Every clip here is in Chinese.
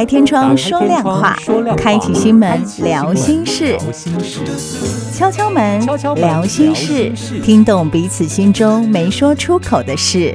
开天窗说亮话，开启心门聊心事，敲敲门聊心事，听懂彼此心中没说出口的事。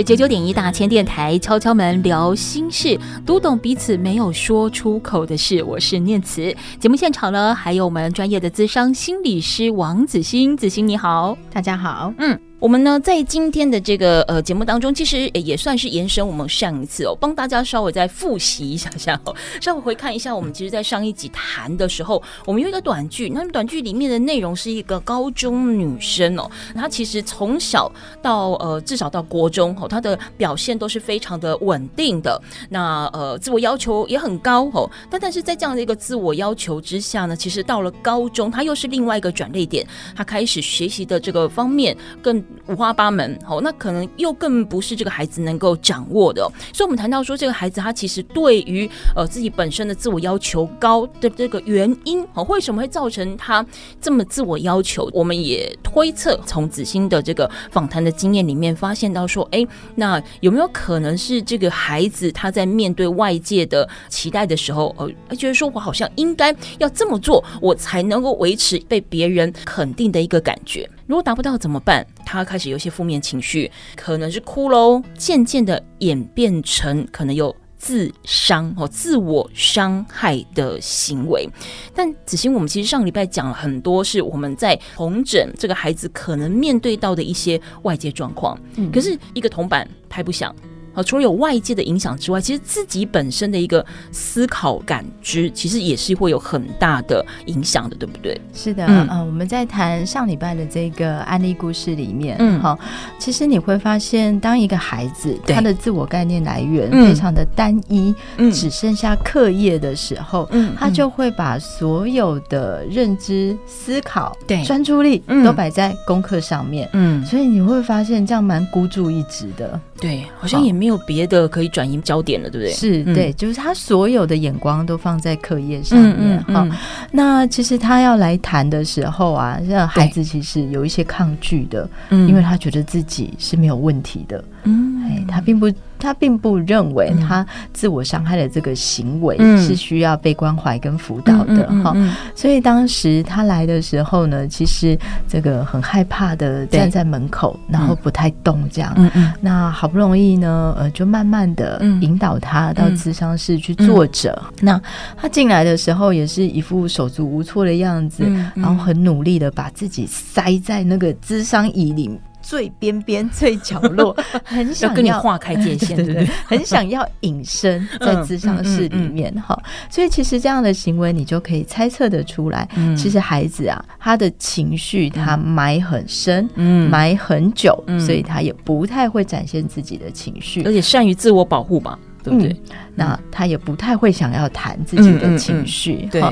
九九点一大千电台敲敲门聊心事，读懂彼此没有说出口的事。我是念慈，节目现场呢，还有我们专业的资商心理师王子欣，子欣你好，大家好，嗯。我们呢，在今天的这个呃节目当中，其实也算是延伸我们上一次哦，帮大家稍微再复习一下下哦，稍微回看一下，我们其实，在上一集谈的时候，我们有一个短剧，那么短剧里面的内容是一个高中女生哦，她其实从小到呃至少到国中哦，她的表现都是非常的稳定的，那呃自我要求也很高哦，但但是在这样的一个自我要求之下呢，其实到了高中，她又是另外一个转捩点，她开始学习的这个方面更。五花八门，好，那可能又更不是这个孩子能够掌握的。所以，我们谈到说，这个孩子他其实对于呃自己本身的自我要求高的这个原因，好，为什么会造成他这么自我要求？我们也推测，从子欣的这个访谈的经验里面发现到说，哎，那有没有可能是这个孩子他在面对外界的期待的时候，呃，觉得说我好像应该要这么做，我才能够维持被别人肯定的一个感觉。如果达不到怎么办？他开始有一些负面情绪，可能是哭喽，渐渐的演变成可能有自伤哦自我伤害的行为。但子欣，我们其实上礼拜讲了很多，是我们在同诊这个孩子可能面对到的一些外界状况。嗯，可是一个铜板拍不响。好，除了有外界的影响之外，其实自己本身的一个思考感知，其实也是会有很大的影响的，对不对？是的，嗯，呃、我们在谈上礼拜的这个案例故事里面，嗯，好，其实你会发现，当一个孩子他的自我概念来源非常的单一，嗯，只剩下课业的时候，嗯，他就会把所有的认知、思考、对专注力都摆在功课上面，嗯，所以你会发现这样蛮孤注一掷的，对，好像也没。有别的可以转移焦点了，对不对？是对，就是他所有的眼光都放在课业上面。哈、嗯嗯嗯，那其实他要来谈的时候啊，让孩子其实有一些抗拒的，因为他觉得自己是没有问题的。嗯，哎，他并不。他并不认为他自我伤害的这个行为是需要被关怀跟辅导的哈，所以当时他来的时候呢，其实这个很害怕的站在门口，然后不太动这样。那好不容易呢，呃，就慢慢的引导他到咨商室去坐着。那他进来的时候也是一副手足无措的样子，然后很努力的把自己塞在那个咨商椅里。最边边、最角落，很想要，要跟你划开界限，对对？对，很想要隐身在咨商室里面哈。所以其实这样的行为，你就可以猜测得出来，嗯、其实孩子啊，他的情绪他埋很深，嗯，埋很久，嗯、所以他也不太会展现自己的情绪，而且善于自我保护吧。对不对？嗯、那他也不太会想要谈自己的情绪。对，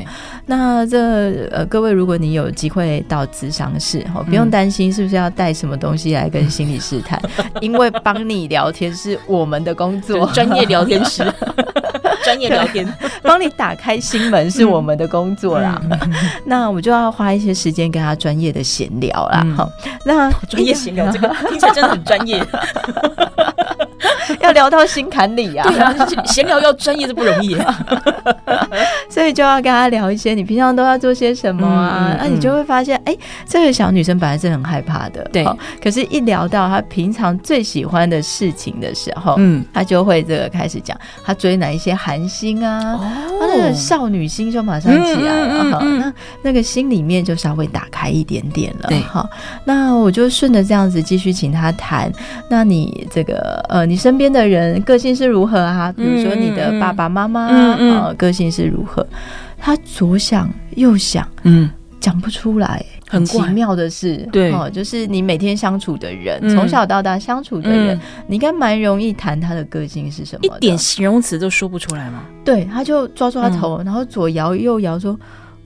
那这呃，各位，如果你有机会到咨商室，哈，不用担心是不是要带什么东西来跟心理师谈，嗯、因为帮你聊天是我们的工作，专业聊天师，专业聊天，帮你打开心门是我们的工作啦。那我就要花一些时间跟他专业的闲聊啦。好、嗯，那专业闲聊这个 听起来真的很专业。要聊到心坎里啊，闲聊要专业是不容易，所以就要跟他聊一些你平常都要做些什么啊，那你就会发现，哎，这个小女生本来是很害怕的，对，可是一聊到她平常最喜欢的事情的时候，嗯，她就会这个开始讲她追哪一些韩星啊，他那个少女心就马上起来了，哈，那那个心里面就稍微打开一点点了，对，好，那我就顺着这样子继续请他谈，那你这个呃，你身边。的人个性是如何啊？比如说你的爸爸妈妈啊，个性是如何？他左想右想，嗯，讲不出来，很奇妙的是，对，哦，就是你每天相处的人，从小到大相处的人，你应该蛮容易谈他的个性是什么，一点形容词都说不出来吗？对，他就抓抓头，然后左摇右摇说。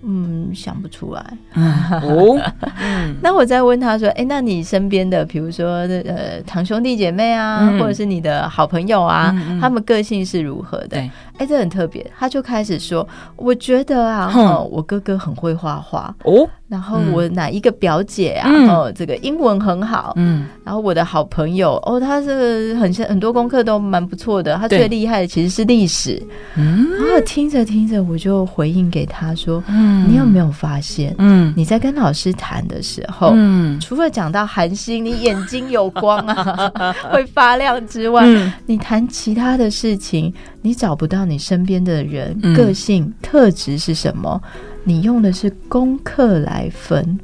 嗯，想不出来。哦，嗯，那我再问他说，哎、欸，那你身边的，比如说呃，堂兄弟姐妹啊，嗯、或者是你的好朋友啊，嗯嗯、他们个性是如何的？对，哎、欸，这很特别。他就开始说，我觉得啊，哦，我哥哥很会画画哦。然后我哪一个表姐啊？嗯、哦，这个英文很好。嗯。然后我的好朋友哦，他这个很很多功课都蛮不错的。他最厉害的其实是历史。嗯。然后听着听着，我就回应给他说：“嗯，你有没有发现？嗯，你在跟老师谈的时候，嗯，除了讲到韩星，你眼睛有光啊，会发亮之外，嗯、你谈其他的事情，你找不到你身边的人、嗯、个性特质是什么？”你用的是功课来分，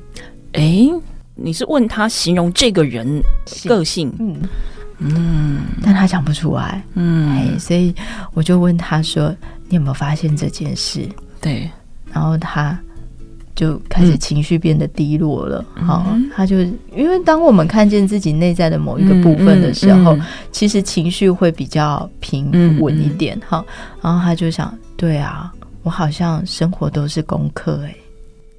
哎、欸，你是问他形容这个人个性，嗯嗯，但他讲不出来，嗯，哎，所以我就问他说：“你有没有发现这件事？”对，然后他就开始情绪变得低落了。好、嗯哦，他就因为当我们看见自己内在的某一个部分的时候，嗯嗯嗯、其实情绪会比较平稳一点。哈、然后他就想：“对啊。”我好像生活都是功课哎、欸，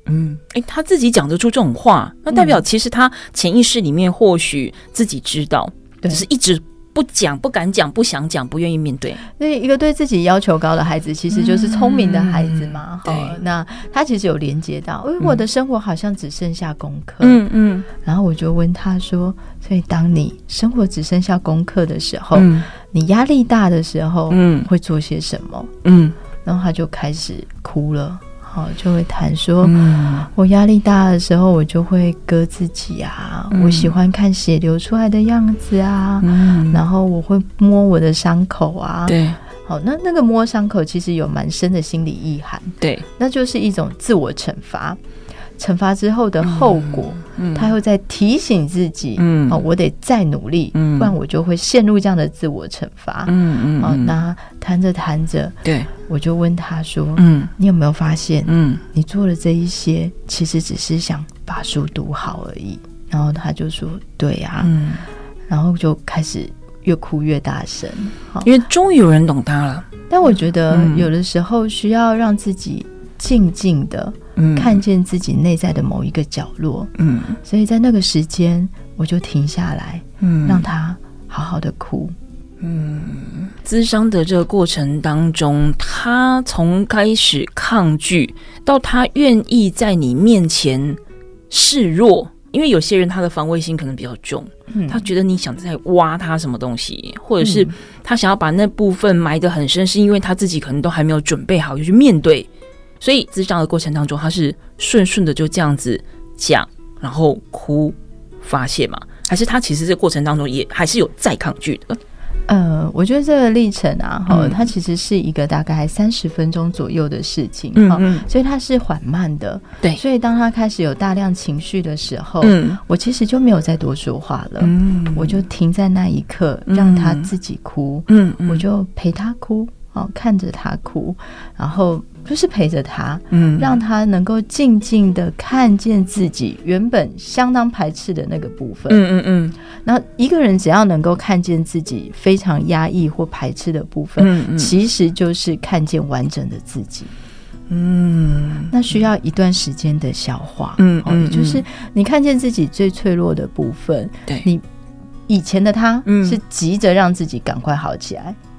嗯，哎，他自己讲得出这种话，那代表其实他潜意识里面或许自己知道，只是一直不讲、不敢讲、不想讲、不愿意面对。所以，一个对自己要求高的孩子，其实就是聪明的孩子嘛。对，那他其实有连接到，因为我的生活好像只剩下功课。嗯嗯。然后我就问他说：“所以，当你生活只剩下功课的时候，你压力大的时候，嗯，会做些什么？”嗯。然后他就开始哭了，好，就会谈说，嗯、我压力大的时候，我就会割自己啊，嗯、我喜欢看血流出来的样子啊，嗯、然后我会摸我的伤口啊，对，好，那那个摸伤口其实有蛮深的心理意涵，对，那就是一种自我惩罚。惩罚之后的后果，嗯嗯、他会在提醒自己，嗯、哦，我得再努力，嗯、不然我就会陷入这样的自我惩罚。嗯嗯，哦，那谈着谈着，对，我就问他说，嗯，你有没有发现，嗯，你做了这一些，其实只是想把书读好而已。然后他就说，对呀、啊，嗯，然后就开始越哭越大声，哦、因为终于有人懂他了。但我觉得有的时候需要让自己静静的。看见自己内在的某一个角落，嗯，所以在那个时间，我就停下来，嗯，让他好好的哭，嗯，咨商的这个过程当中，他从开始抗拒到他愿意在你面前示弱，因为有些人他的防卫心可能比较重，嗯，他觉得你想在挖他什么东西，或者是他想要把那部分埋得很深，是因为他自己可能都还没有准备好就去面对。所以，咨商的过程当中，他是顺顺的就这样子讲，然后哭发泄嘛？还是他其实这过程当中也还是有在抗拒的？呃，我觉得这个历程啊，哈、嗯，它其实是一个大概三十分钟左右的事情，嗯，嗯，所以它是缓慢的，对。所以当他开始有大量情绪的时候，嗯，我其实就没有再多说话了，嗯，我就停在那一刻，让他自己哭，嗯，嗯，我就陪他哭，哦，看着他哭，然后。就是陪着他，嗯，让他能够静静的看见自己原本相当排斥的那个部分，嗯嗯嗯。然后一个人只要能够看见自己非常压抑或排斥的部分，嗯嗯，其实就是看见完整的自己，嗯。那需要一段时间的消化，嗯嗯，就是你看见自己最脆弱的部分，对，你以前的他是急着让自己赶快好起来，对。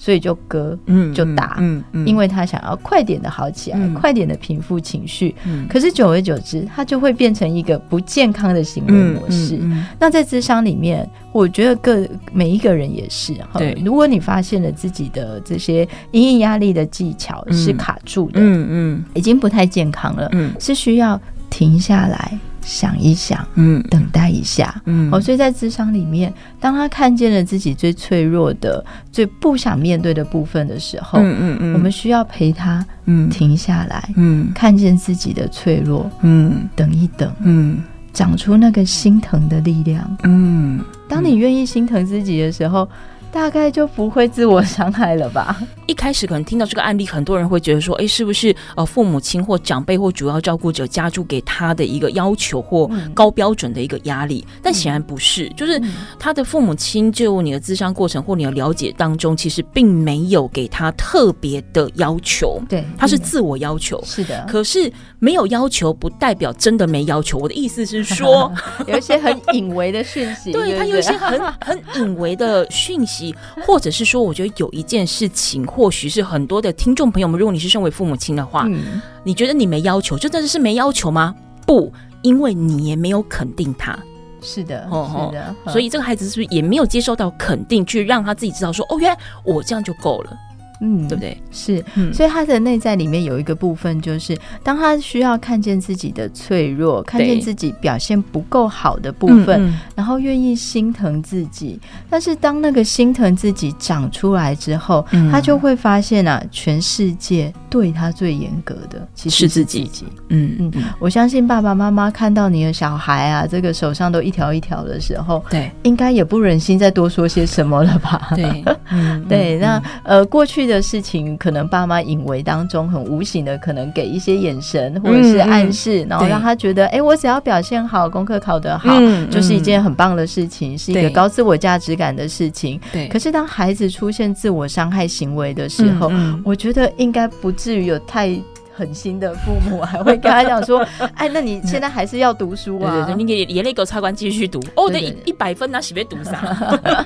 所以就割，嗯，就打，嗯，嗯，因为他想要快点的好起来，嗯、快点的平复情绪。嗯、可是久而久之，他就会变成一个不健康的行为模式。那在智商里面，我觉得各每一个人也是哈。对，如果你发现了自己的这些因应压力的技巧是卡住的，嗯嗯，已经不太健康了，嗯，是需要停下来。想一想，嗯，等待一下，嗯，哦，所以在咨商里面，当他看见了自己最脆弱的、最不想面对的部分的时候，嗯嗯嗯，我们需要陪他，嗯，停下来，嗯，看见自己的脆弱，嗯，等一等，嗯，长出那个心疼的力量，嗯，当你愿意心疼自己的时候，大概就不会自我伤害了吧？一开始可能听到这个案例，很多人会觉得说，哎，是不是呃父母亲或长辈或主要照顾者加诸给他的一个要求或高标准的一个压力？嗯、但显然不是，就是他的父母亲就你的智商过程或你的了解当中，其实并没有给他特别的要求，对，他是自我要求，是的。可是没有要求不代表真的没要求。我的意思是说，有一些很隐微的讯息，对，他有一些很 很隐微的讯息。或者是说，我觉得有一件事情，或许是很多的听众朋友们，如果你是身为父母亲的话，嗯，你觉得你没要求，就真的是没要求吗？不，因为你也没有肯定他。是的，是的，所以这个孩子是不是也没有接受到肯定，去让他自己知道说，哦，原来我这样就够了。嗯，对不对？是，嗯、所以他的内在里面有一个部分，就是当他需要看见自己的脆弱，看见自己表现不够好的部分，嗯嗯、然后愿意心疼自己。但是当那个心疼自己长出来之后，嗯、他就会发现啊，全世界对他最严格的其实是自己。嗯嗯，我相信爸爸妈妈看到你的小孩啊，这个手上都一条一条的时候，对，应该也不忍心再多说些什么了吧？对，嗯、对，那呃，过去的事情，可能爸妈隐微当中很无形的，可能给一些眼神或者是暗示，然后让他觉得，哎对，我只要表现好，功课考得好，嗯、就是一件很棒的事情，嗯、是一个高自我价值感的事情。对。可是当孩子出现自我伤害行为的时候，我觉得应该不至于有太。狠心的父母还会跟他讲说：“哎，那你现在还是要读书啊？对对对，你给眼泪给我擦干，继续读。哦，那，一一百分啊，喜别读啥？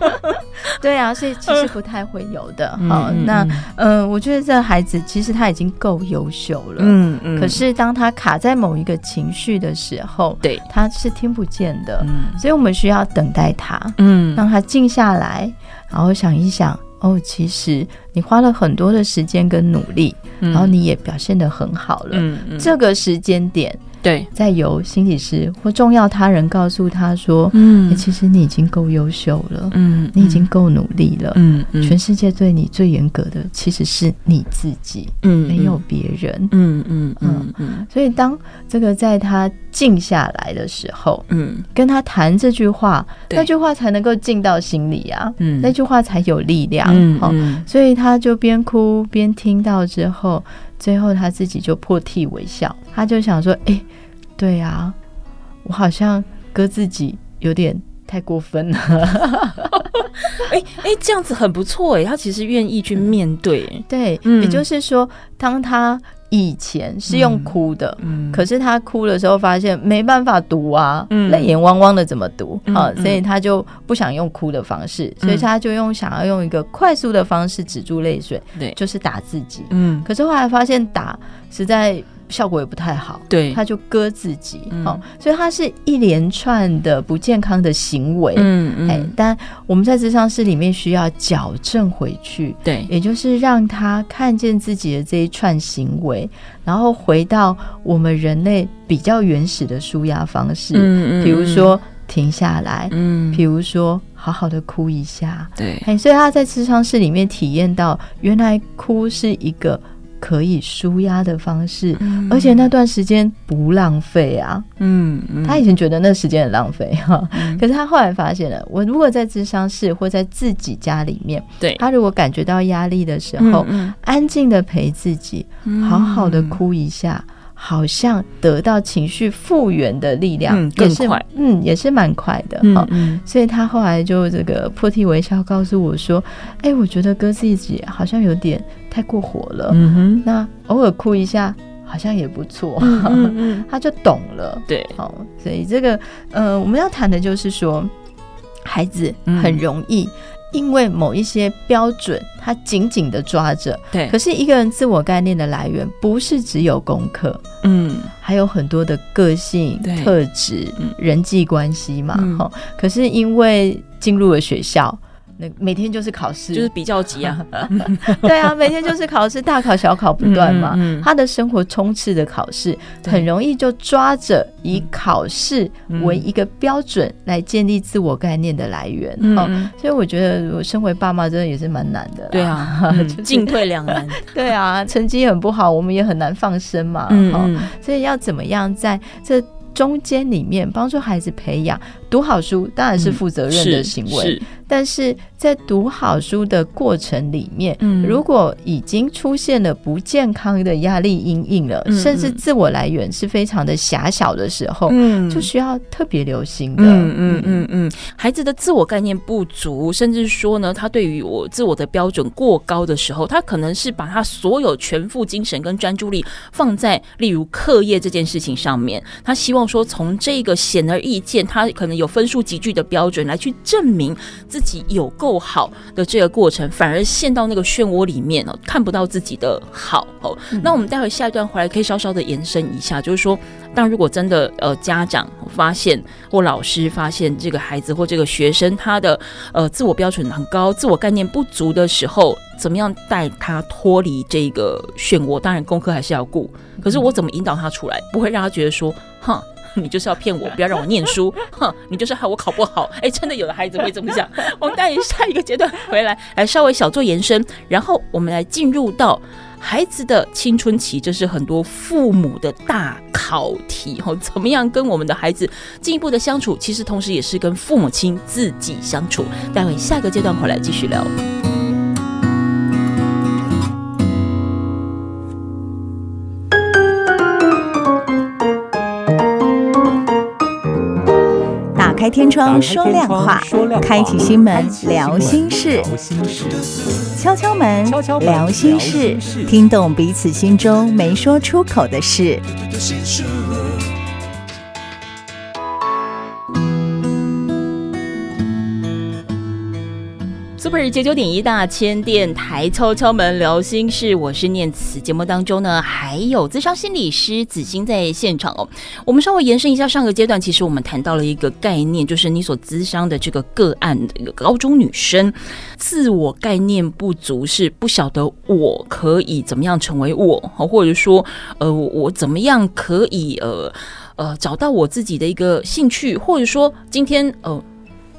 对啊，所以其实不太会有的。好，那嗯，我觉得这孩子其实他已经够优秀了。嗯嗯。可是当他卡在某一个情绪的时候，对，他是听不见的。嗯。所以我们需要等待他，嗯，让他静下来，然后想一想。哦，其实你花了很多的时间跟努力，嗯、然后你也表现的很好了。嗯嗯、这个时间点。对，再由心理师或重要他人告诉他说：“嗯、欸，其实你已经够优秀了，嗯，你已经够努力了，嗯，嗯，全世界对你最严格的其实是你自己，嗯，没有别人，嗯嗯嗯嗯。所以当这个在他静下来的时候，嗯，跟他谈这句话，那句话才能够进到心里啊，嗯，那句话才有力量，嗯，嗯，所以他就边哭边听到之后。”最后他自己就破涕为笑，他就想说：“哎、欸，对呀、啊，我好像割自己有点太过分了。欸 ”哎哎，这样子很不错哎，他其实愿意去面对。对，嗯、也就是说，当他。以前是用哭的，可是他哭的时候发现没办法读啊，泪、嗯、眼汪汪的怎么读啊？所以他就不想用哭的方式，嗯、所以他就用想要用一个快速的方式止住泪水，对，就是打自己。嗯，可是后来发现打实在。效果也不太好，对，他就割自己，好、嗯，所以他是一连串的不健康的行为，嗯嗯，哎，但我们在智商室里面需要矫正回去，对，也就是让他看见自己的这一串行为，然后回到我们人类比较原始的舒压方式，嗯嗯，比如说停下来，嗯，比如说好好的哭一下，对，哎，所以他在智商室里面体验到，原来哭是一个。可以舒压的方式，嗯、而且那段时间不浪费啊。嗯，嗯，他以前觉得那时间很浪费哈，嗯、可是他后来发现了，我如果在智商室或在自己家里面，对，他如果感觉到压力的时候，安静的陪自己，好好的哭一下。嗯好像得到情绪复原的力量，嗯，更快，嗯，也是蛮快的，嗯，嗯，所以他后来就这个破涕为笑，告诉我说：“哎、欸，我觉得哥自己好像有点太过火了，那偶尔哭一下好像也不错，他就懂了，对，好，所以这个，呃，我们要谈的就是说，孩子很容易。因为某一些标准，他紧紧的抓着。对，可是一个人自我概念的来源不是只有功课，嗯，还有很多的个性特质、嗯、人际关系嘛。哈、嗯，可是因为进入了学校。那每天就是考试，就是比较急啊。对啊，每天就是考试，大考小考不断嘛。嗯嗯、他的生活充斥着考试，很容易就抓着以考试为一个标准来建立自我概念的来源。嗯、哦，所以我觉得我身为爸妈真的也是蛮难的。对啊，进退两难。对啊，成绩很不好，我们也很难放生嘛。嗯、哦，所以要怎么样在这中间里面帮助孩子培养读好书当然是负责任的行为。但是在读好书的过程里面，嗯，如果已经出现了不健康的压力阴影了，嗯，甚至自我来源是非常的狭小的时候，嗯，就需要特别留心的。嗯嗯嗯嗯，孩子的自我概念不足，甚至说呢，他对于我自我的标准过高的时候，他可能是把他所有全副精神跟专注力放在例如课业这件事情上面，他希望说从这个显而易见，他可能有分数急剧的标准来去证明自己有够好的这个过程，反而陷到那个漩涡里面了，看不到自己的好哦。那我们待会下一段回来可以稍稍的延伸一下，就是说，当如果真的呃家长发现或老师发现这个孩子或这个学生他的呃自我标准很高，自我概念不足的时候，怎么样带他脱离这个漩涡？当然功课还是要顾，可是我怎么引导他出来，不会让他觉得说，哼。你就是要骗我，不要让我念书，哼！你就是害我考不好。哎、欸，真的有的孩子会这么想。我们带下一个阶段回来，来稍微小做延伸，然后我们来进入到孩子的青春期，这是很多父母的大考题。哈，怎么样跟我们的孩子进一步的相处？其实同时也是跟父母亲自己相处。待会下个阶段回来继续聊。开天窗说亮话，开启心门聊心事，敲敲门聊心事，听懂彼此心中没说出口的事。是九九点一大千电台敲敲门聊心事，我是念慈。节目当中呢，还有咨商心理师子欣在现场哦。我们稍微延伸一下上个阶段，其实我们谈到了一个概念，就是你所咨商的这个个案的一个高中女生，自我概念不足，是不晓得我可以怎么样成为我，或者说，呃，我怎么样可以呃呃找到我自己的一个兴趣，或者说今天呃。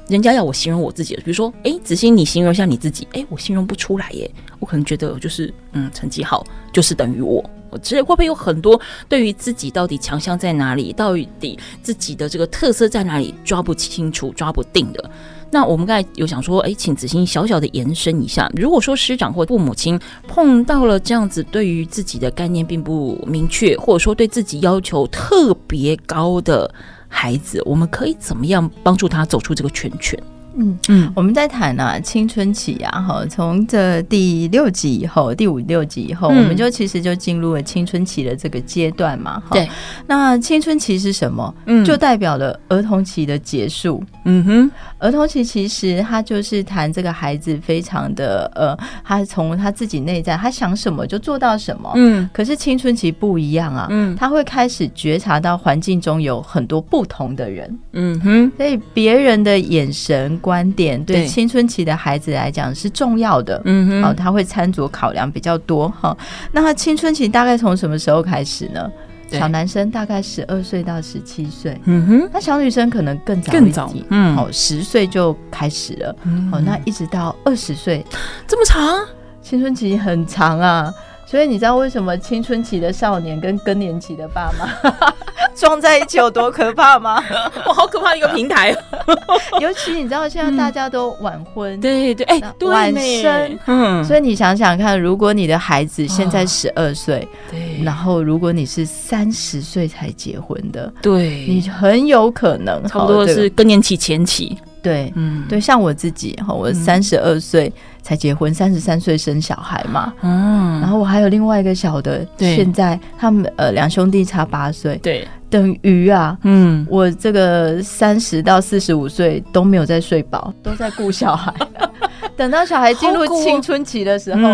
人家要我形容我自己，比如说，哎，子欣，你形容一下你自己。哎，我形容不出来耶。我可能觉得就是，嗯，成绩好就是等于我。我其实会不会有很多对于自己到底强项在哪里，到底自己的这个特色在哪里抓不清楚、抓不定的？那我们刚才有想说，哎，请子欣小小的延伸一下。如果说师长或父母亲碰到了这样子，对于自己的概念并不明确，或者说对自己要求特别高的。孩子，我们可以怎么样帮助他走出这个圈圈？嗯嗯，我们在谈啊青春期啊，哈，从这第六集以后，第五六集以后，嗯、我们就其实就进入了青春期的这个阶段嘛。对，那青春期是什么？嗯，就代表了儿童期的结束。嗯哼，儿童期其实他就是谈这个孩子非常的呃，他从他自己内在，他想什么就做到什么。嗯，可是青春期不一样啊。嗯，他会开始觉察到环境中有很多不同的人。嗯哼，所以别人的眼神。观点对青春期的孩子来讲是重要的，嗯哼，哦，他会参酌考量比较多哈。那他青春期大概从什么时候开始呢？小男生大概十二岁到十七岁，嗯哼，那小女生可能更早，更早，嗯，好，十岁就开始了，好，那一直到二十岁，这么长，青春期很长啊。所以你知道为什么青春期的少年跟更年期的爸妈？撞在一起有多可怕吗？哇，好可怕一个平台！尤其你知道现在大家都晚婚，嗯、对对，哎，晚生，嗯，所以你想想看，如果你的孩子现在十二岁，对，然后如果你是三十岁才结婚的，对，你很有可能差不多是更年期前期。对，嗯，对，像我自己哈，我三十二岁才结婚，三十三岁生小孩嘛，嗯，然后我还有另外一个小的，对，现在他们呃两兄弟差八岁，对，等于啊，嗯，我这个三十到四十五岁都没有在睡饱，都在顾小孩，等到小孩进入青春期的时候，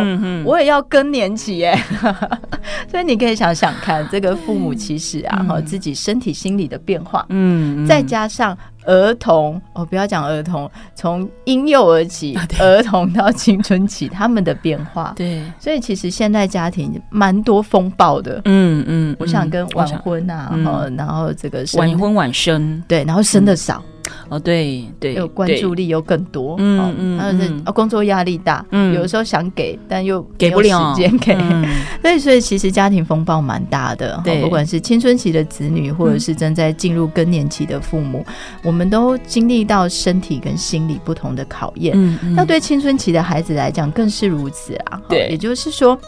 我也要更年期耶，所以你可以想想看，这个父母其实啊，哈，自己身体心理的变化，嗯，再加上。儿童哦，不要讲儿童，从婴幼儿期、啊、儿童到青春期，他们的变化，对，所以其实现代家庭蛮多风暴的，嗯嗯，我想跟晚婚啊，然后、嗯、然后这个晚婚晚生，对，然后生的少，哦，对对，有关注力又更多，嗯嗯，然后是工作压力大，嗯，有的时候想给，但又给不了时间给，所以所以其实家庭风暴蛮大的，对，不管是青春期的子女，或者是正在进入更年期的父母，我们都经历到身体跟心理不同的考验，嗯，那对青春期的孩子来讲更是如此啊，对，也就是说。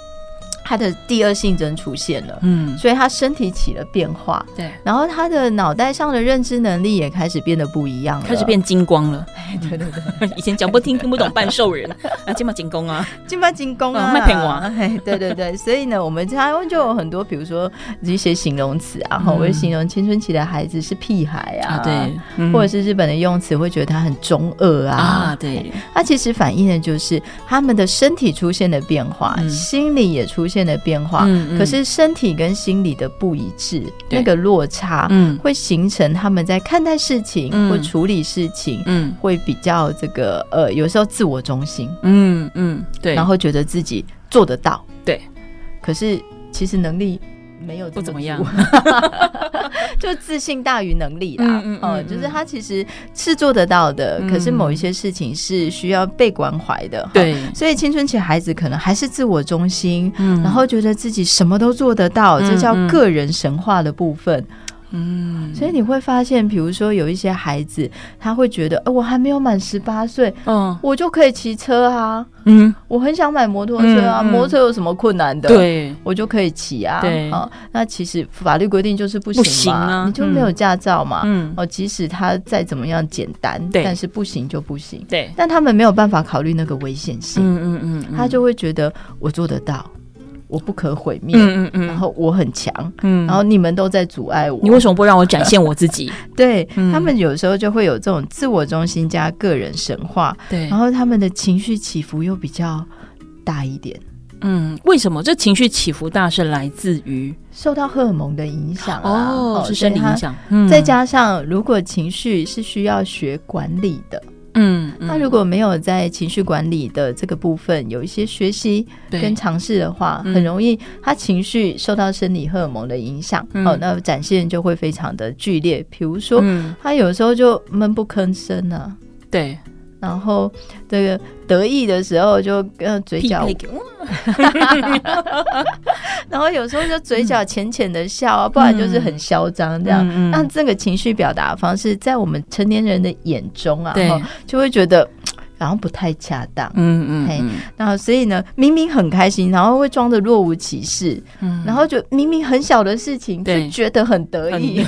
他的第二性征出现了，嗯，所以他身体起了变化，对，然后他的脑袋上的认知能力也开始变得不一样了，开始变精光了。哎对对对，以前讲不听听不懂半兽人。啊，金马精工啊，金马精工啊，麦片娃，对对对，所以呢，我们台湾就有很多，比如说一些形容词啊，哈，会形容青春期的孩子是屁孩啊，对，或者是日本的用词会觉得他很中二啊，啊，对，他其实反映的就是他们的身体出现了变化，心理也出现。现的变化，可是身体跟心理的不一致，那个落差，嗯，会形成他们在看待事情或处理事情，嗯，会比较这个呃，有时候自我中心，嗯嗯，对，然后觉得自己做得到，对，可是其实能力。没有不怎么样，就自信大于能力啦。嗯嗯，就是他其实是做得到的，可是某一些事情是需要被关怀的。对，所以青春期孩子可能还是自我中心，然后觉得自己什么都做得到，这叫个人神话的部分。嗯，所以你会发现，比如说有一些孩子，他会觉得，呃，我还没有满十八岁，嗯，我就可以骑车啊，嗯，我很想买摩托车啊，摩托车有什么困难的？对，我就可以骑啊。对，好，那其实法律规定就是不行啊，你就没有驾照嘛。嗯，哦，即使他再怎么样简单，但是不行就不行。对，但他们没有办法考虑那个危险性。嗯嗯嗯，他就会觉得我做得到。我不可毁灭，嗯嗯嗯，然后我很强，嗯，然后你们都在阻碍我，你为什么不让我展现我自己？对，嗯，他们有时候就会有这种自我中心加个人神话，对，然后他们的情绪起伏又比较大一点，嗯，为什么？这情绪起伏大是来自于？受到荷尔蒙的影响哦，是生理影响，再加上如果情绪是需要学管理的。嗯，那如果没有在情绪管理的这个部分有一些学习跟尝试的话，很容易他情绪受到生理荷尔蒙的影响，哦，那展现就会非常的剧烈。比如说，他有时候就闷不吭声啊，对。然后这个得意的时候就呃嘴角，然后有时候就嘴角浅浅的笑啊，不然就是很嚣张这样。那这个情绪表达方式在我们成年人的眼中啊，就会觉得。然后不太恰当，嗯嗯，嘿，那所以呢，明明很开心，然后会装的若无其事，嗯，然后就明明很小的事情，就觉得很得意，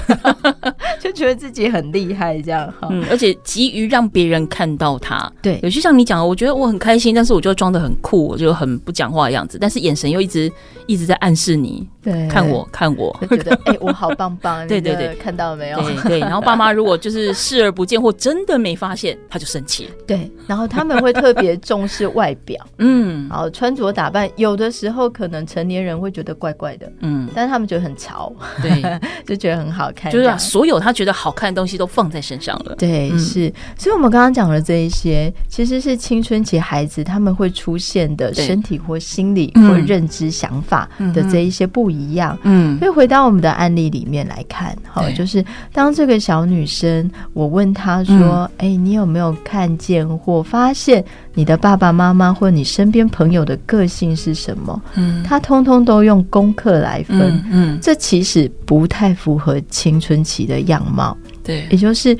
就觉得自己很厉害，这样哈，而且急于让别人看到他，对，有些像你讲的，我觉得我很开心，但是我就装的很酷，我就很不讲话的样子，但是眼神又一直一直在暗示你，对，看我看我，就觉得 哎，我好棒棒，对对对，看到了没有？对对，然后爸妈如果就是视而不见或真的没发现，他就生气，对，然后他们会特别重视外表，嗯，好穿着打扮，有的时候可能成年人会觉得怪怪的，嗯，但是他们觉得很潮，对，就觉得很好看，就是把所有他觉得好看的东西都放在身上了，对，是，所以我们刚刚讲的这一些，其实是青春期孩子他们会出现的身体或心理或认知想法的这一些不一样，嗯，所以回到我们的案例里面来看，好，就是当这个小女生，我问她说，哎，你有没有看见或发现？你的爸爸妈妈或你身边朋友的个性是什么？嗯，他通通都用功课来分，嗯，嗯，这其实不太符合青春期的样貌。对，也就是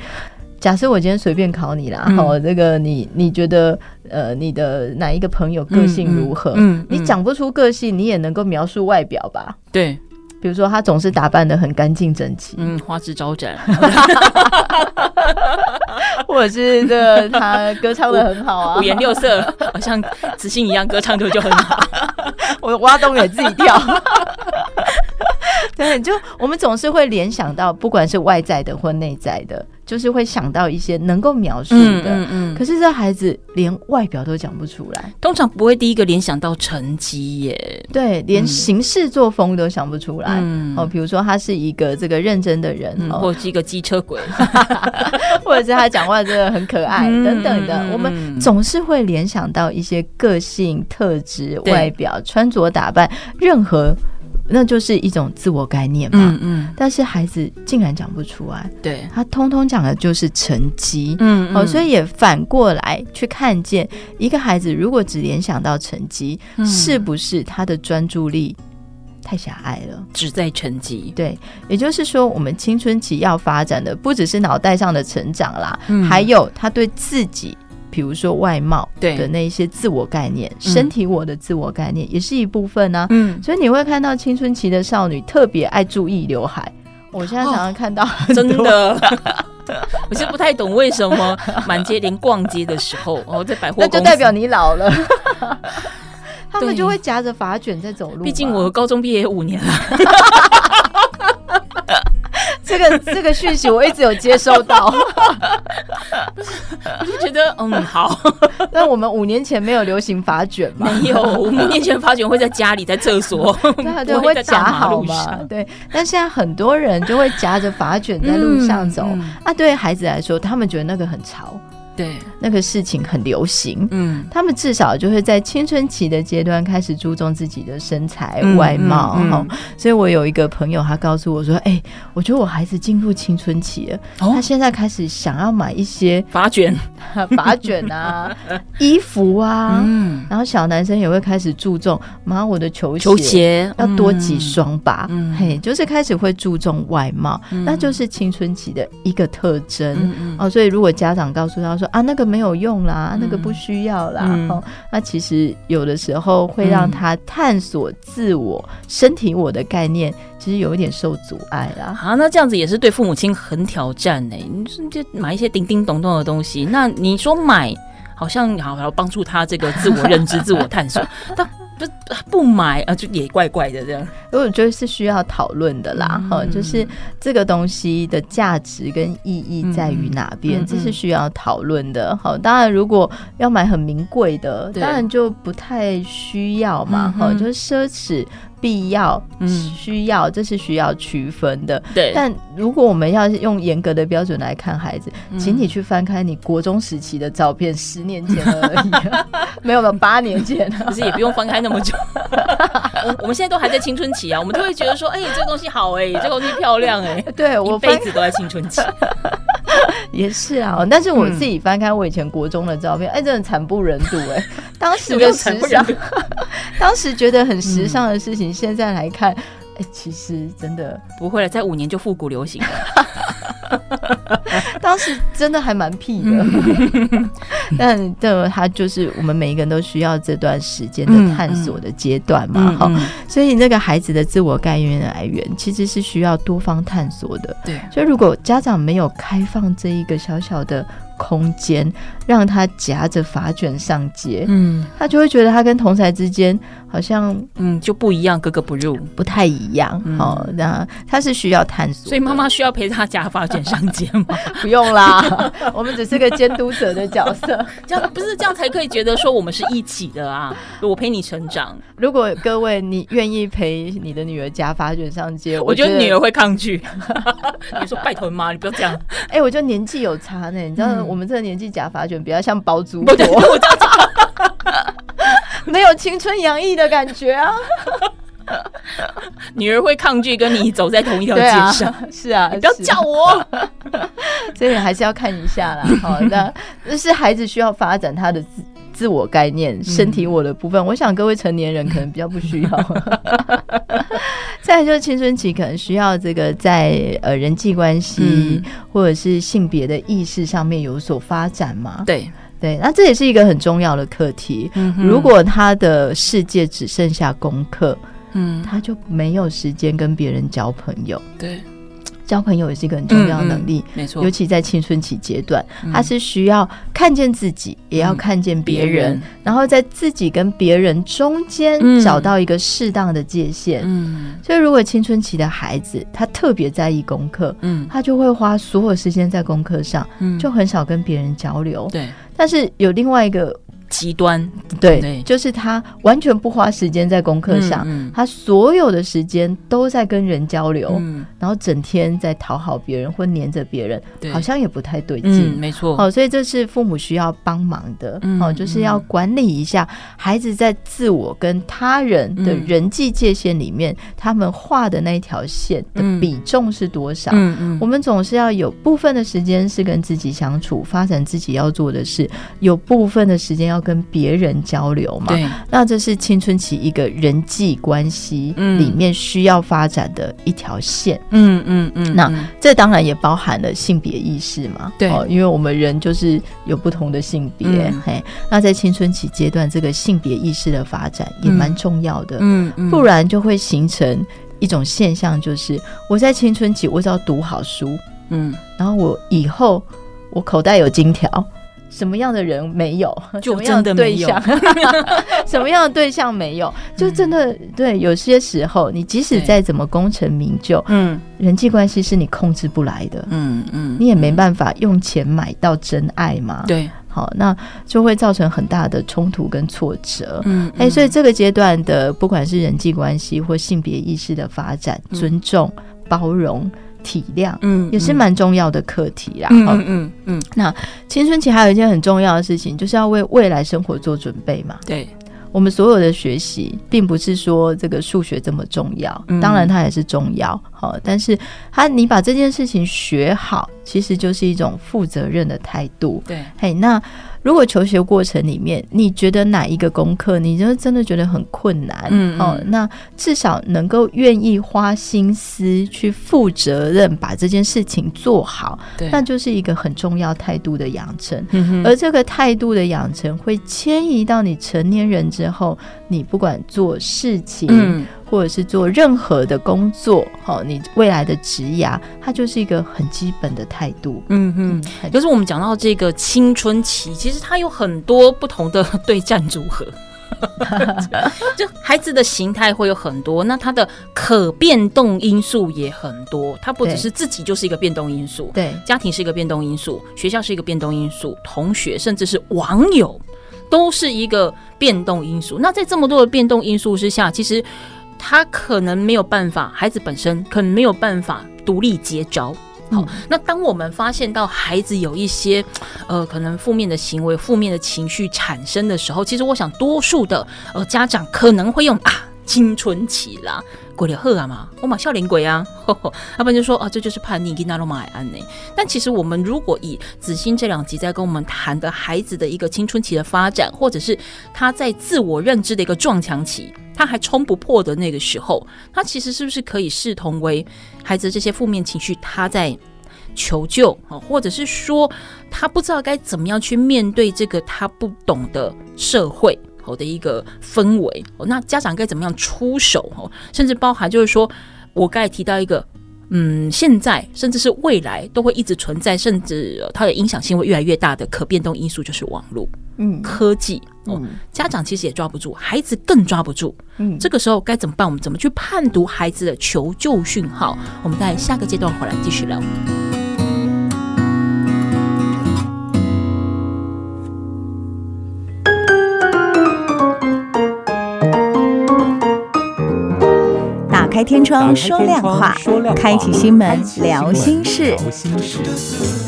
假设我今天随便考你啦，好，嗯，这个你你觉得呃，你的哪一个朋友个性如何？嗯，嗯，嗯，你讲不出个性，你也能够描述外表吧？对。比如说，他总是打扮的很干净整齐，嗯，花枝招展，或者是这个他歌唱的很好啊，五颜六色，好像磁性一样，歌唱就就很好，我挖洞给自己跳。对，就我们总是会联想到，不管是外在的或内在的，就是会想到一些能够描述的。嗯。可是这孩子连外表都讲不出来，通常不会第一个联想到成绩耶。对，连行事作风都想不出来。嗯。哦，比如说他是一个这个认真的人，嗯、或者是一个机车鬼，或者是他讲话真的很可爱、嗯、等等的，我们总是会联想到一些个性特质、外表、穿着打扮，任何。那就是一种自我概念嘛。嗯嗯。但是孩子竟然讲不出来，对，他通通讲的就是成绩。嗯，嗯。哦，所以也反过来去看见一个孩子，如果只联想到成绩，嗯、是不是他的专注力太狭隘了？只在成绩。对，也就是说，我们青春期要发展的不只是脑袋上的成长啦，嗯、还有他对自己。比如说外貌的那一些自我概念，身体我的自我概念也是一部分啊。嗯，所以你会看到青春期的少女特别爱注意刘海。我现在常常看到，真的，我是不太懂为什么满街连逛街的时候，哦，在百货那就代表你老了。他们就会夹着发卷在走路。毕竟我高中毕业五年了。这个这个讯息我一直有接收到，我就觉得嗯好，那我们五年前没有流行发卷吗？没有，五年前发卷会在家里，在厕所，对对，会夹好嘛？对，但现在很多人就会夹着发卷在路上走，嗯嗯、啊，对孩子来说，他们觉得那个很潮。对，那个事情很流行，嗯，他们至少就会在青春期的阶段开始注重自己的身材、嗯、外貌，哈、嗯嗯。哦。所以我有一个朋友，他告诉我说：“哎、欸，我觉得我孩子进入青春期了，哦、他现在开始想要买一些发卷、发卷啊、衣服啊，嗯，然后小男生也会开始注重，妈，我的球鞋球鞋要多几双吧，嗯、嘿，就是开始会注重外貌，嗯、那就是青春期的一个特征、哦。所以如果家长告诉他说，啊，那个没有用啦，嗯、那个不需要啦。嗯、哦，那其实有的时候会让他探索自我、嗯、身体我的概念，其实有一点受阻碍啦。好、啊，那这样子也是对父母亲很挑战呢。你说就买一些叮叮咚咚的东西，那你说买好像好要帮助他这个自我认知、自我探索，但。不不买啊，就也怪怪的这样。我觉得是需要讨论的啦，哈、嗯，就是这个东西的价值跟意义在于哪边，嗯、这是需要讨论的。好，当然如果要买很名贵的，当然就不太需要嘛，哈、嗯，就是奢侈。必要、需要，这是需要区分的。对，但如果我们要用严格的标准来看孩子，请你去翻开你国中时期的照片，十年前而已，没有了八年前，可是也不用翻开那么久。我我们现在都还在青春期啊，我们都会觉得说，哎，这个东西好哎，这个东西漂亮哎，对我一辈子都在青春期。也是啊，但是我自己翻开我以前国中的照片，哎，真的惨不忍睹哎。当时的时尚，当时觉得很时尚的事情，现在来看，哎，其实真的不会了，在五年就复古流行了。当时真的还蛮屁的，但这他就是我们每一个人都需要这段时间的探索的阶段嘛，哈，所以那个孩子的自我概念来源其实是需要多方探索的，对，所以如果家长没有开放这一个小小的。空间让他夹着发卷上街，嗯，他就会觉得他跟同才之间好像嗯就不一样，格格不入，不太一样。好，那他是需要探索，所以妈妈需要陪他夹发卷上街吗？不用啦，我们只是个监督者的角色，这样不是这样才可以觉得说我们是一起的啊！我陪你成长。如果各位你愿意陪你的女儿夹发卷上街，我觉得女儿会抗拒。你说拜托妈，你不要这样。哎，我觉得年纪有差呢，你知道。我们这个年纪假发卷比较像包租婆，没有青春洋溢的感觉啊。女儿会抗拒跟你走在同一条街上，是啊，不要叫我。所以还是要看一下啦。好，那那是孩子需要发展他的自自我概念、身体我的部分。我想各位成年人可能比较不需要。再就是青春期，可能需要这个在呃人际关系、嗯、或者是性别的意识上面有所发展嘛？对对，那这也是一个很重要的课题。嗯、如果他的世界只剩下功课，嗯，他就没有时间跟别人交朋友。对。交朋友也是一个很重要的能力，没错。尤其在青春期阶段，他是需要看见自己，也要看见别人，然后在自己跟别人中间找到一个适当的界限。嗯，所以如果青春期的孩子他特别在意功课，嗯，他就会花所有时间在功课上，嗯，就很少跟别人交流。对。但是有另外一个极端，对，对。就是他完全不花时间在功课上，嗯嗯、他所有的时间都在跟人交流，嗯、然后整天在讨好别人或黏着别人，好像也不太对劲、嗯。没错，好、哦，所以这是父母需要帮忙的，嗯、哦，就是要管理一下孩子在自我跟他人的人际界限里面，嗯、他们画的那一条线的比重是多少？嗯嗯，我们总是要有部分的时间是跟自己相处，发展自己要做的事，有部分的时间要跟别人交流嘛？对，那这是青春期一个人际关系里面需要发展的一条线。嗯嗯嗯，那这当然也包含了性别意识嘛？对，因为我们人就是有不同的性别。嘿，那在青春期阶段，这个性别意识的发展也蛮重要的。嗯嗯，不然就会形成一种现象，就是我在青春期，我只要读好书，嗯，然后我以后我口袋有金条。什么样的人没有？就真的没有。什么样的对象没有？就真的对。有些时候，你即使再怎么功成名就，嗯，人际关系是你控制不来的，嗯嗯，你也没办法用钱买到真爱嘛。对，好，那就会造成很大的冲突跟挫折。嗯，哎，所以这个阶段的不管是人际关系或性别意识的发展，尊重、包容。体谅，嗯，也是蛮重要的课题啦。嗯嗯嗯。那青春期还有一件很重要的事情，就是要为未来生活做准备嘛。对，我们所有的学习，并不是说这个数学这么重要，当然它也是重要。好，但是它你把这件事情学好，其实就是一种负责任的态度。对，嘿，那。如果求学过程里面，你觉得哪一个功课，你就真的觉得很困难，嗯，嗯，哦，那至少能够愿意花心思去负责任，把这件事情做好，对，那就是一个很重要态度的养成。嗯，而这个态度的养成会迁移到你成年人之后，你不管做事情，嗯或者是做任何的工作，好，你未来的职涯，它就是一个很基本的态度。嗯嗯，嗯，就是我们讲到这个青春期，其实它有很多不同的对战组合，就孩子的形态会有很多，那他的可变动因素也很多。他不只是自己就是一个变动因素，对，家庭是一个变动因素，学校是一个变动因素，同学甚至是网友都是一个变动因素。那在这么多的变动因素之下，其实。他可能没有办法，孩子本身可能没有办法独立接招。好，那当我们发现到孩子有一些呃可能负面的行为、负面的情绪产生的时候，其实我想多数的呃家长可能会用啊青春期啦，鬼了贺啊嘛，我马笑脸鬼啊，要 不然就说啊这就是叛逆，跟那罗马安呢。但其实我们如果以子欣这两集在跟我们谈的孩子的一个青春期的发展，或者是他在自我认知的一个撞墙期。他还冲不破的那个时候，他其实是不是可以视同为孩子这些负面情绪，他在求救啊，或者是说他不知道该怎么样去面对这个他不懂的社会好的一个氛围哦，那家长该怎么样出手哦？甚至包含就是说我刚才提到一个，嗯，现在甚至是未来都会一直存在，甚至它的影响性会越来越大的可变动因素就是网络。嗯，科技哦，家长其实也抓不住，孩子更抓不住。嗯，这个时候该怎么办？我们怎么去判读孩子的求救讯号？我们在下个阶段回来继续聊。天窗说亮话，开启心门聊心事，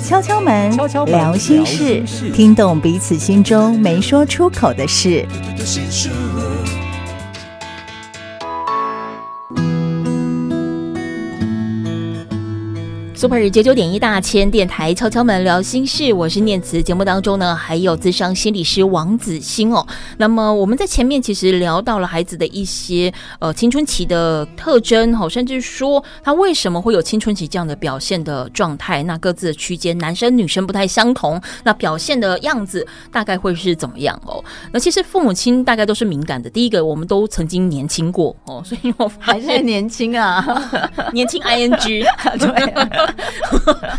敲敲门聊心事，听懂彼此心中没说出口的事。Super 九九点一大千电台敲敲门聊心事，我是念慈。节目当中呢，还有智商心理师王子欣哦。那么我们在前面其实聊到了孩子的一些呃青春期的特征哈，甚至说他为什么会有青春期这样的表现的状态，那各自的区间男生女生不太相同，那表现的样子大概会是怎么样哦？那其实父母亲大概都是敏感的。第一个，我们都曾经年轻过哦，所以我还是年轻啊，年轻 ing 对。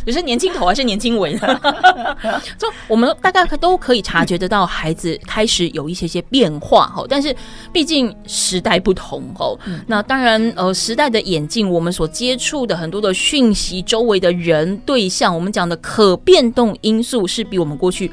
你是年轻头还是年轻尾呢？就我们大概都可以察觉得到，孩子开始有一些些变化哈。但是毕竟时代不同哦，那当然呃，时代的眼镜，我们所接触的很多的讯息，周围的人对象，我们讲的可变动因素是比我们过去。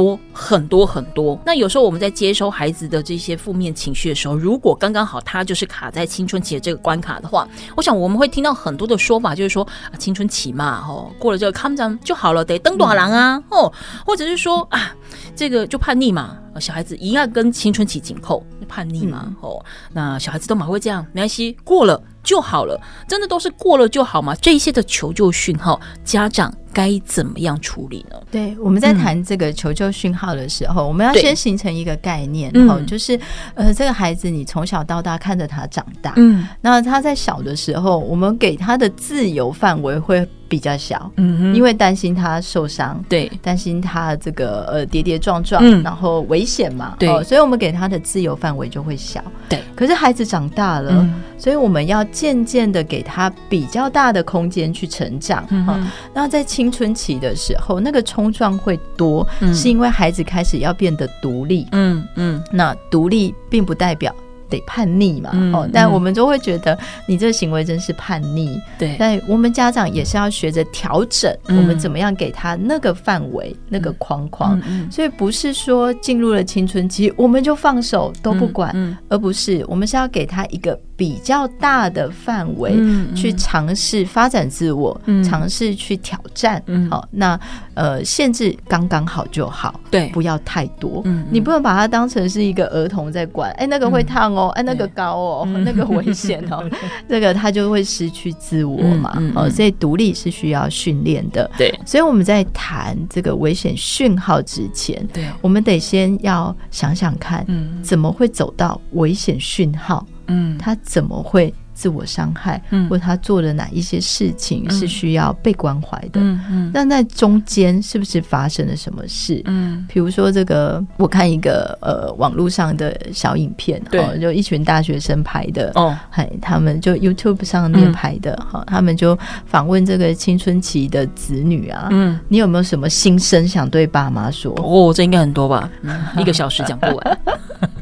多很多很多。那有时候我们在接收孩子的这些负面情绪的时候，如果刚刚好他就是卡在青春期的这个关卡的话，我想我们会听到很多的说法，就是说啊，青春期嘛，哦，过了这个康章就好了，得登短郎啊，哦，或者是说啊，这个就叛逆嘛，小孩子一样跟青春期紧扣，叛逆嘛，嗯、哦，那小孩子都蛮会这样，没关系，过了就好了，真的都是过了就好嘛？这一些的求救讯号，家长。该怎么样处理呢？对，我们在谈这个求救讯号的时候，嗯、我们要先形成一个概念，哈、嗯，就是呃，这个孩子你从小到大看着他长大，嗯，那他在小的时候，我们给他的自由范围会比较小，因为担心他受伤，对，担心他这个呃跌跌撞撞，嗯、然后危险嘛，对、哦，所以我们给他的自由范围就会小，对。可是孩子长大了，嗯、所以我们要渐渐的给他比较大的空间去成长，嗯哼，那、哦、在青春期的时候，那个冲撞会多，嗯、是因为孩子开始要变得独立，嗯嗯，那独立并不代表。得叛逆嘛，哦，但我们都会觉得你这个行为真是叛逆。对，但我们家长也是要学着调整，我们怎么样给他那个范围、那个框框。所以不是说进入了青春期我们就放手都不管，而不是我们是要给他一个比较大的范围去尝试发展自我，尝试去挑战。好，那呃，限制刚刚好就好，对，不要太多。你不能把它当成是一个儿童在管，哎，那个会烫哦。哦，哎，那个高哦，对 那个危险哦，这个他就会失去自我嘛。嗯嗯嗯、哦，所以独立是需要训练的。对，所以我们在谈这个危险讯号之前，对，我们得先要想想看，嗯，怎么会走到危险讯号？嗯，他怎么会？自我伤害，或他做了哪一些事情是需要被关怀的？嗯嗯，那在中间是不是发生了什么事？嗯，比如说这个，我看一个呃网络上的小影片，对，就一群大学生拍的哦，嗨，他们就 YouTube 上面拍的哈，他们就访问这个青春期的子女啊，嗯，你有没有什么心声想对爸妈说？哦，这应该很多吧，一个小时讲不完。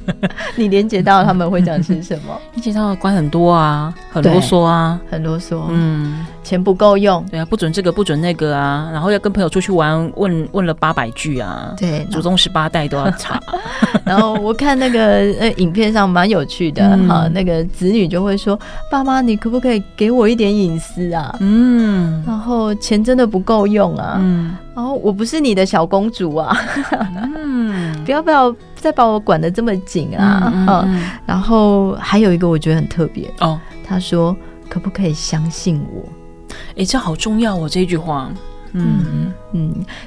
你连接到他们会讲是什么？连接到关很多啊，很啰嗦啊，很啰嗦。嗯，钱不够用，对啊，不准这个，不准那个啊，然后要跟朋友出去玩，问问了八百句啊，对，祖宗十八代都要查。然后我看那个呃影片上蛮有趣的哈，那个子女就会说：“爸妈，你可不可以给我一点隐私啊？”嗯，然后钱真的不够用啊。嗯，然后我不是你的小公主啊。嗯，不要不要。再把我管得这么紧啊！嗯，嗯，嗯，然后还有一个我觉得很特别哦，他说可不可以相信我？哎，这好重要哦，这句话。嗯嗯，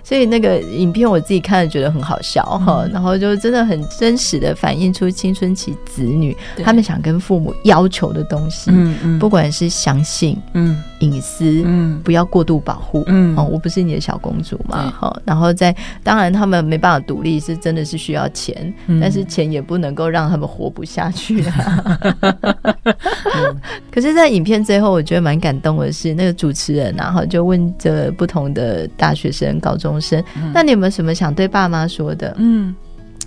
所以那个影片我自己看了觉得很好笑哈，嗯、然后就真的很真实的反映出青春期子女他们想跟父母要求的东西，嗯嗯，不管是相信，嗯，隐私，嗯，不要过度保护，嗯，哦，我不是你的小公主嘛，好对，然后在当然他们没办法独立，是真的是需要钱，嗯、但是钱也不能够让他们活不下去啊。嗯、可是，在影片最后，我觉得蛮感动的是那个主持人，然后就问着不同。的大学生、高中生，嗯、那你有没有什么想对爸妈说的？嗯，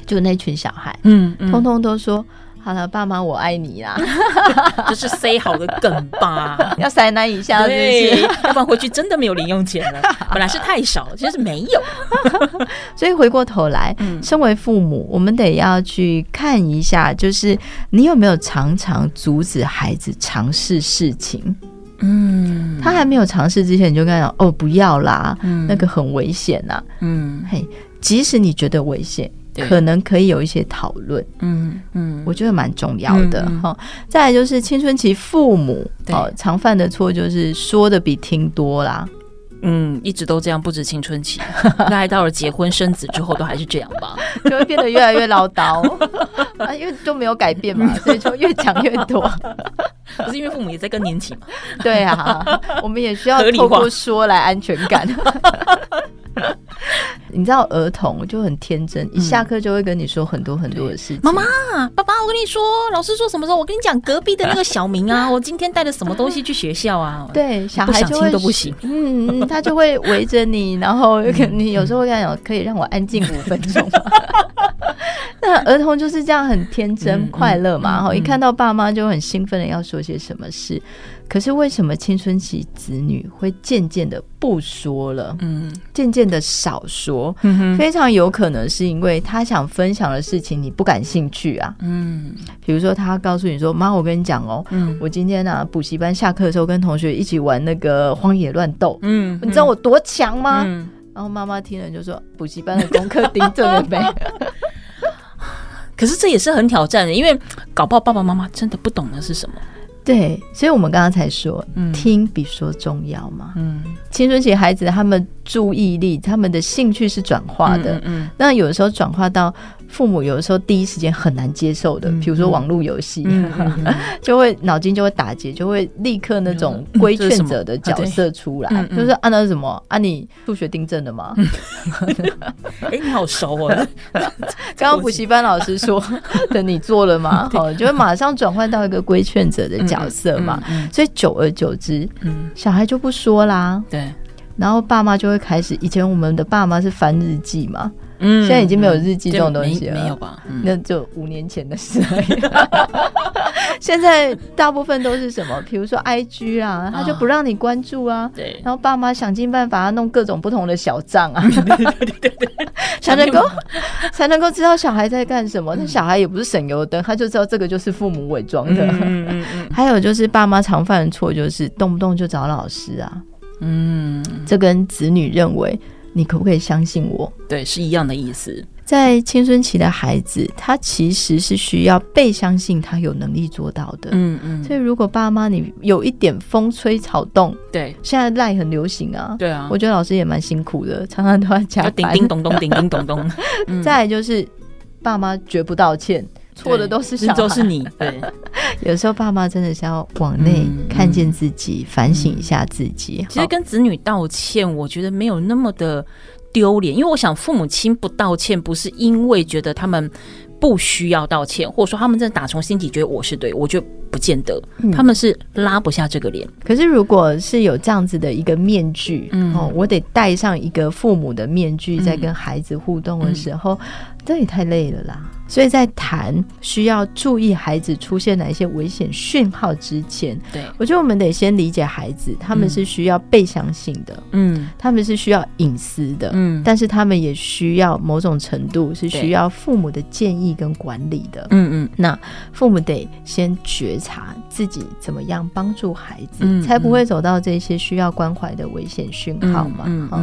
就那群小孩，嗯，嗯通通都说好了，爸妈我爱你啦，这是塞好的梗吧？要塞那一下？对，要不然回去真的没有零用钱了。本来是太少，其实是没有。所以回过头来，嗯、身为父母，我们得要去看一下，就是你有没有常常阻止孩子尝试事情。嗯，他还没有尝试之前，你就跟他讲哦，不要啦，嗯、那个很危险呐、啊。嗯，嘿，即使你觉得危险，可能可以有一些讨论。嗯嗯，我觉得蛮重要的哈。再来就是青春期父母哦，常犯的错就是说的比听多啦。嗯，一直都这样，不止青春期，大概到了结婚生子之后，都还是这样吧，就会变得越来越唠叨 啊，因为都没有改变嘛，所以就越讲越多。不是因为父母也在更年期嘛？对啊，我们也需要透过说来安全感。你知道儿童就很天真，一下课就会跟你说很多很多的事情。妈妈、爸爸，我跟你说，老师说什么时候？我跟你讲，隔壁的那个小明啊，我今天带了什么东西去学校啊？对，小孩就会都不行。嗯，他就会围着你，然后你有时候会跟他讲，可以让我安静五分钟吗？那儿童就是这样很天真快乐嘛，然后一看到爸妈就很兴奋的要说些什么事。可是为什么青春期子女会渐渐的不说了？嗯，渐渐的少说非常有可能是因为他想分享的事情你不感兴趣啊。嗯，比如说他告诉你说：“妈，我跟你讲哦，嗯、我今天呢补习班下课的时候跟同学一起玩那个荒野乱斗，嗯，你知道我多强吗？”嗯、然后妈妈听了就说：“补习班的功课盯着了没？” 可是这也是很挑战的，因为搞不好爸爸妈妈真的不懂的是什么。对，所以我们刚刚才说，嗯、听比说重要嘛。嗯，青春期孩子他们注意力、他们的兴趣是转化的，嗯，嗯，那有的时候转化到。父母有的时候第一时间很难接受的，比如说网络游戏，就会脑筋就会打结，就会立刻那种规劝者的角色出来，就是按照什么啊？你数学订正了吗？哎，你好熟哦！刚刚补习班老师说的，你做了吗？好，就会马上转换到一个规劝者的角色嘛。所以久而久之，小孩就不说啦。对，然后爸妈就会开始，以前我们的爸妈是翻日记嘛。嗯，现在已经没有日记这种东西了，没有吧？那就五年前的事而已。现在大部分都是什么？比如说 IG 啊，他就不让你关注啊。对。然后爸妈想尽办法要弄各种不同的小账啊，才能够才能够知道小孩在干什么。那小孩也不是省油灯，他就知道这个就是父母伪装的。嗯嗯嗯。还有就是爸妈常犯的错，就是动不动就找老师啊。嗯，这跟子女认为。你可不可以相信我？对，是一样的意思。在青春期的孩子，他其实是需要被相信，他有能力做到的。嗯嗯。所以，如果爸妈你有一点风吹草动，对，现在赖很流行啊。对啊。我觉得老师也蛮辛苦的，常常都要加班。叮叮咚咚，叮叮咚咚。再来就是，爸妈绝不道歉，错的都是小孩，都是你。对。有时候爸妈真的是要往内看见自己，反省一下自己。其实跟子女道歉，我觉得没有那么的丢脸，因为我想父母亲不道歉，不是因为觉得他们不需要道歉，或者说他们真的打从心底觉得我是对，我觉得不见得，他们是拉不下这个脸。可是如果是有这样子的一个面具，哦，我得戴上一个父母的面具，在跟孩子互动的时候，这也太累了啦。所以在谈需要注意孩子出现哪一些危险讯号之前，对，我觉得我们得先理解孩子，他们是需要被相信的，嗯，他们是需要隐私的，嗯，但是他们也需要某种程度是需要父母的建议跟管理的，嗯嗯，那父母得先觉察自己怎么样帮助孩子，嗯，才不会走到这些需要关怀的危险讯号嘛，嗯，好，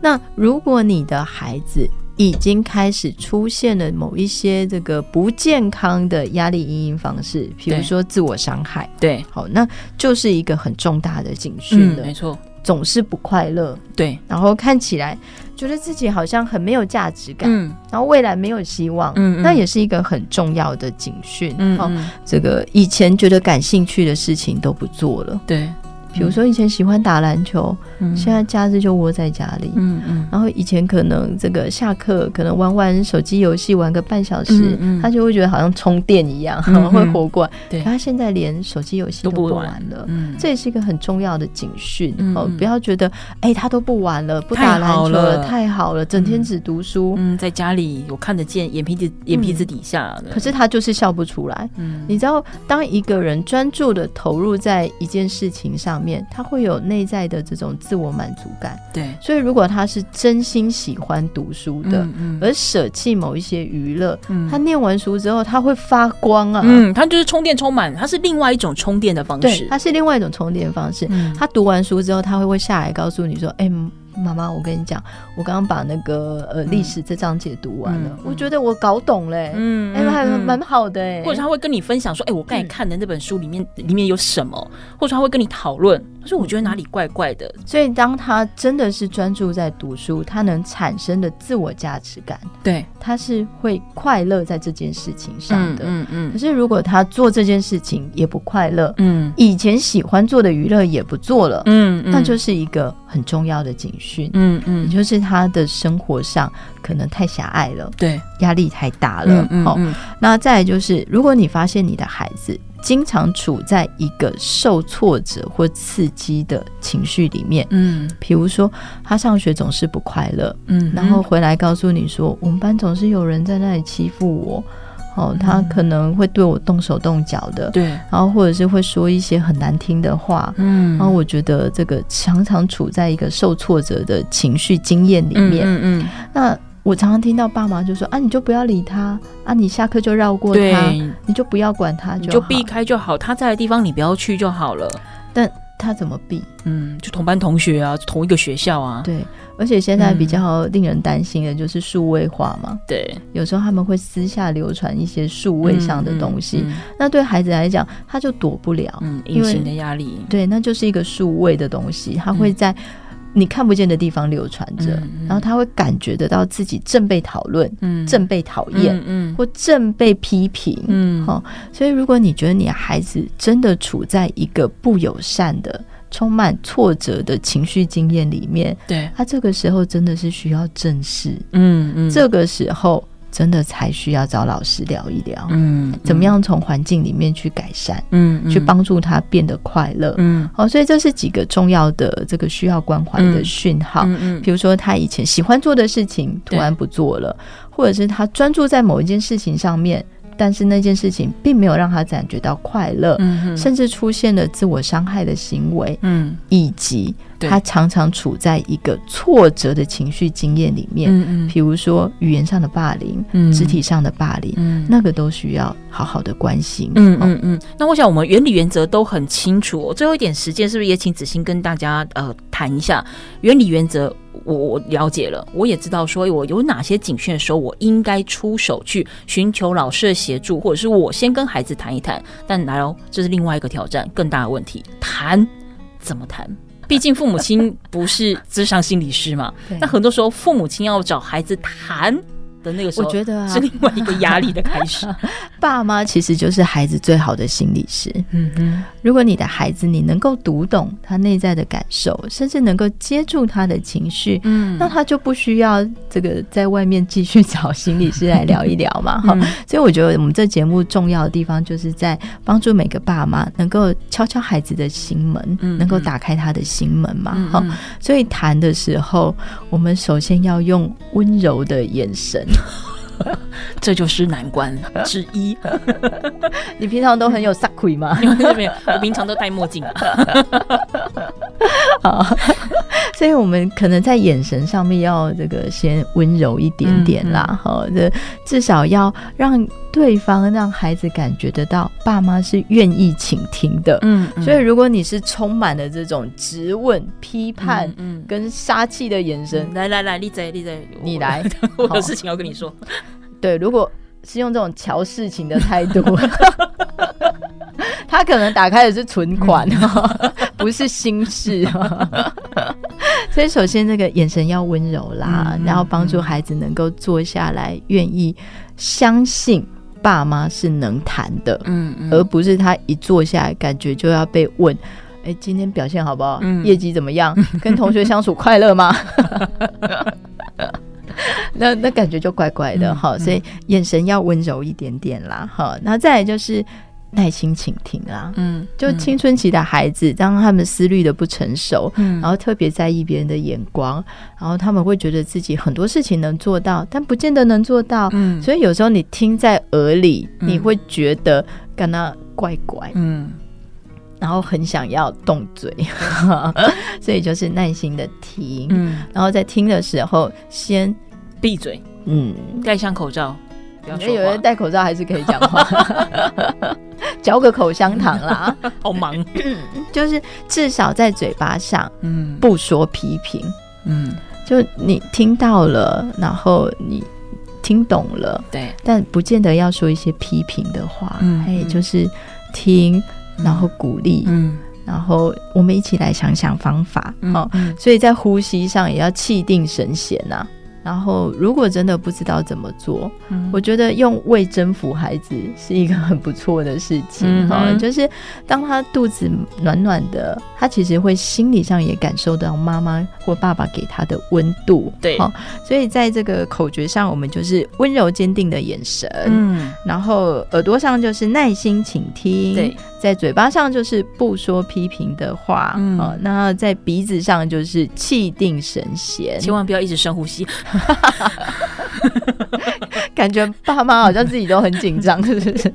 那如果你的孩子已经开始出现了某一些这个不健康的压力因应方式，比如说自我伤害。对，好，那就是一个很重大的警讯了。嗯，没错，总是不快乐。对，然后看起来觉得自己好像很没有价值感。嗯，然后未来没有希望。嗯，那也是一个很重要的警讯。嗯，嗯，这个以前觉得感兴趣的事情都不做了。对。比如说以前喜欢打篮球，嗯、现在假日就窝在家里。嗯嗯。然后以前可能这个下课可能玩玩手机游戏玩个半小时，嗯嗯、他就会觉得好像充电一样，会活过来。对。可他现在连手机游戏都不玩了，嗯、这也是一个很重要的警讯。嗯、哦，不要觉得哎、欸，他都不玩了，不打篮球了，太好了，整天只读书。嗯，在家里我看得见，眼皮子眼皮子底下。嗯、可是他就是笑不出来。嗯。你知道，当一个人专注的投入在一件事情上。面他会有内在的这种自我满足感，对，所以如果他是真心喜欢读书的，嗯嗯、而舍弃某一些娱乐，嗯、他念完书之后他会发光啊，嗯，他就是充电充满，他是另外一种充电的方式，他是另外一种充电方式，嗯、他读完书之后他会会下来告诉你说，哎、欸。妈妈，我跟你讲，我刚刚把那个呃历史这章节读完了，我觉得我搞懂嘞，嗯，哎，还蛮好的哎。或者他会跟你分享说，哎，我刚才看的那本书里面里面有什么，或者他会跟你讨论，他说我觉得哪里怪怪的。所以当他真的是专注在读书，他能产生的自我价值感，对，他是会快乐在这件事情上的，嗯嗯。可是如果他做这件事情也不快乐，嗯，以前喜欢做的娱乐也不做了，嗯，那就是一个很重要的警讯。嗯嗯，也就是他的生活上可能太狭隘了，对，压力太大了。嗯，好，那再来就是，如果你发现你的孩子经常处在一个受挫折或刺激的情绪里面，嗯，比如说他上学总是不快乐，嗯，然后回来告诉你说，我们班总是有人在那里欺负我。哦，他可能会对我动手动脚的，对，然后或者是会说一些很难听的话，嗯，然后我觉得这个常常处在一个受挫折的情绪经验里面，嗯嗯，那我常常听到爸妈就说啊，你就不要理他啊，你下课就绕过他，你就不要管他，你就避开就好，他在的地方你不要去就好了，但他怎么避？嗯，就同班同学啊，同一个学校啊，对。而且现在比较令人担心的就是数位化嘛，嗯、对，有时候他们会私下流传一些数位上的东西，嗯嗯嗯、那对孩子来讲，他就躲不了，嗯，隐形的压力，对，那就是一个数位的东西，他会在你看不见的地方流传着，然后他会感觉得到自己正被讨论，嗯，正被讨厌，嗯，嗯。或正被批评，嗯，好，所以如果你觉得你的孩子真的处在一个不友善的。充满挫折的情绪经验里面，对，他这个时候真的是需要正视，嗯嗯，这个时候真的才需要找老师聊一聊，嗯，怎么样从环境里面去改善，嗯，去帮助他变得快乐，嗯，好，所以这是几个重要的这个需要关怀的讯号，嗯嗯，比如说他以前喜欢做的事情突然不做了，或者是他专注在某一件事情上面。但是那件事情并没有让他感觉到快乐，嗯、甚至出现了自我伤害的行为，嗯，以及他常常处在一个挫折的情绪经验里面，嗯嗯，比如说语言上的霸凌，嗯，肢体上的霸凌，嗯，那个都需要好好的关心，嗯嗯嗯。那我想我们原理原则都很清楚，最后一点时间是不是也请子欣跟大家呃谈一下原理原则？我我了解了，我也知道说，我有哪些警讯的时候，我应该出手去寻求老师的协助，或者是我先跟孩子谈一谈。但来哦，这是另外一个挑战，更大的问题，谈怎么谈？毕竟父母亲不是智商心理师嘛，那很多时候父母亲要找孩子谈。的那个时候，我觉得啊是另外一个压力的开始。爸妈其实就是孩子最好的心理师。嗯嗯，如果你的孩子你能够读懂他内在的感受，甚至能够接住他的情绪，嗯，那他就不需要这个在外面继续找心理师来聊一聊嘛。哈，所以我觉得我们这节目重要的地方，就是在帮助每个爸妈能够敲敲孩子的心门，能够打开他的心门嘛。哈，所以谈的时候，我们首先要用温柔的眼神。这就是难关之一。你平常都很有杀气吗？没有，我平常都戴墨镜。好，所以我们可能在眼神上面要这个先温柔一点点啦。哈、嗯，这、嗯、至少要让对方让孩子感觉得到爸妈是愿意倾听的。嗯，嗯，所以如果你是充满了这种质问、批判、嗯跟杀气的眼神，嗯、来来来，丽仔丽仔，你来，我 有事情要跟你说。对，如果是用这种瞧事情的态度，他可能打开的是存款，不是心事。所以，首先这个眼神要温柔啦，嗯、然后帮助孩子能够坐下来，愿意相信爸妈是能谈的，嗯，嗯而不是他一坐下来，感觉就要被问：哎，今天表现好不好？嗯、业绩怎么样？跟同学相处快乐吗？那那感觉就怪怪的哈，嗯、所以眼神要温柔一点点啦哈。然后再来就是耐心倾听啦，嗯，就青春期的孩子，当他们思虑的不成熟，嗯，然后特别在意别人的眼光，然后他们会觉得自己很多事情能做到，但不见得能做到，嗯，所以有时候你听在耳里，你会觉得感到怪怪，嗯，然后很想要动嘴，所以就是耐心的听，嗯，然后在听的时候先。闭嘴，嗯，戴上口罩，不要说。有人戴口罩还是可以讲话，嚼个口香糖啦，好忙。就是至少在嘴巴上，嗯，不说批评，嗯，就你听到了，然后你听懂了，对，但不见得要说一些批评的话，嗯，哎，就是听，然后鼓励，嗯，然后我们一起来想想方法，好，所以在呼吸上也要气定神闲呐。然后，如果真的不知道怎么做，嗯、我觉得用胃征服孩子是一个很不错的事情哈。就是当他肚子暖暖的，他其实会心理上也感受到妈妈或爸爸给他的温度。对，所以在这个口诀上，我们就是温柔坚定的眼神，嗯，然后耳朵上就是耐心倾听，对，在嘴巴上就是不说批评的话，嗯，哦、那在鼻子上就是气定神闲，千万不要一直深呼吸。感觉爸妈好像自己都很紧张，是不是？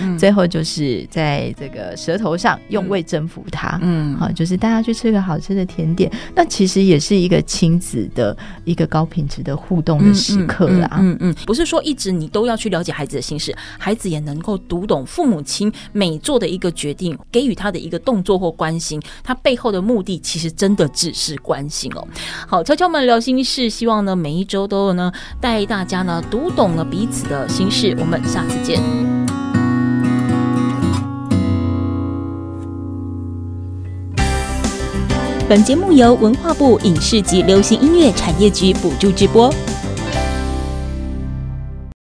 嗯、最后就是在这个舌头上用味征服它，嗯，好，就是大家去吃个好吃的甜点，那其实也是一个亲子的一个高品质的互动的时刻啦。嗯嗯，嗯，嗯，不是说一直你都要去了解孩子的心事，孩子也能够读懂父母亲每做的一个决定，给予他的一个动作或关心，他背后的目的其实真的只是关心哦。好，悄悄门聊心事，希望呢每一周都有呢带大家呢读懂了彼此的心事，我们下次见。本节目由文化部影视及流行音乐产业局补助直播。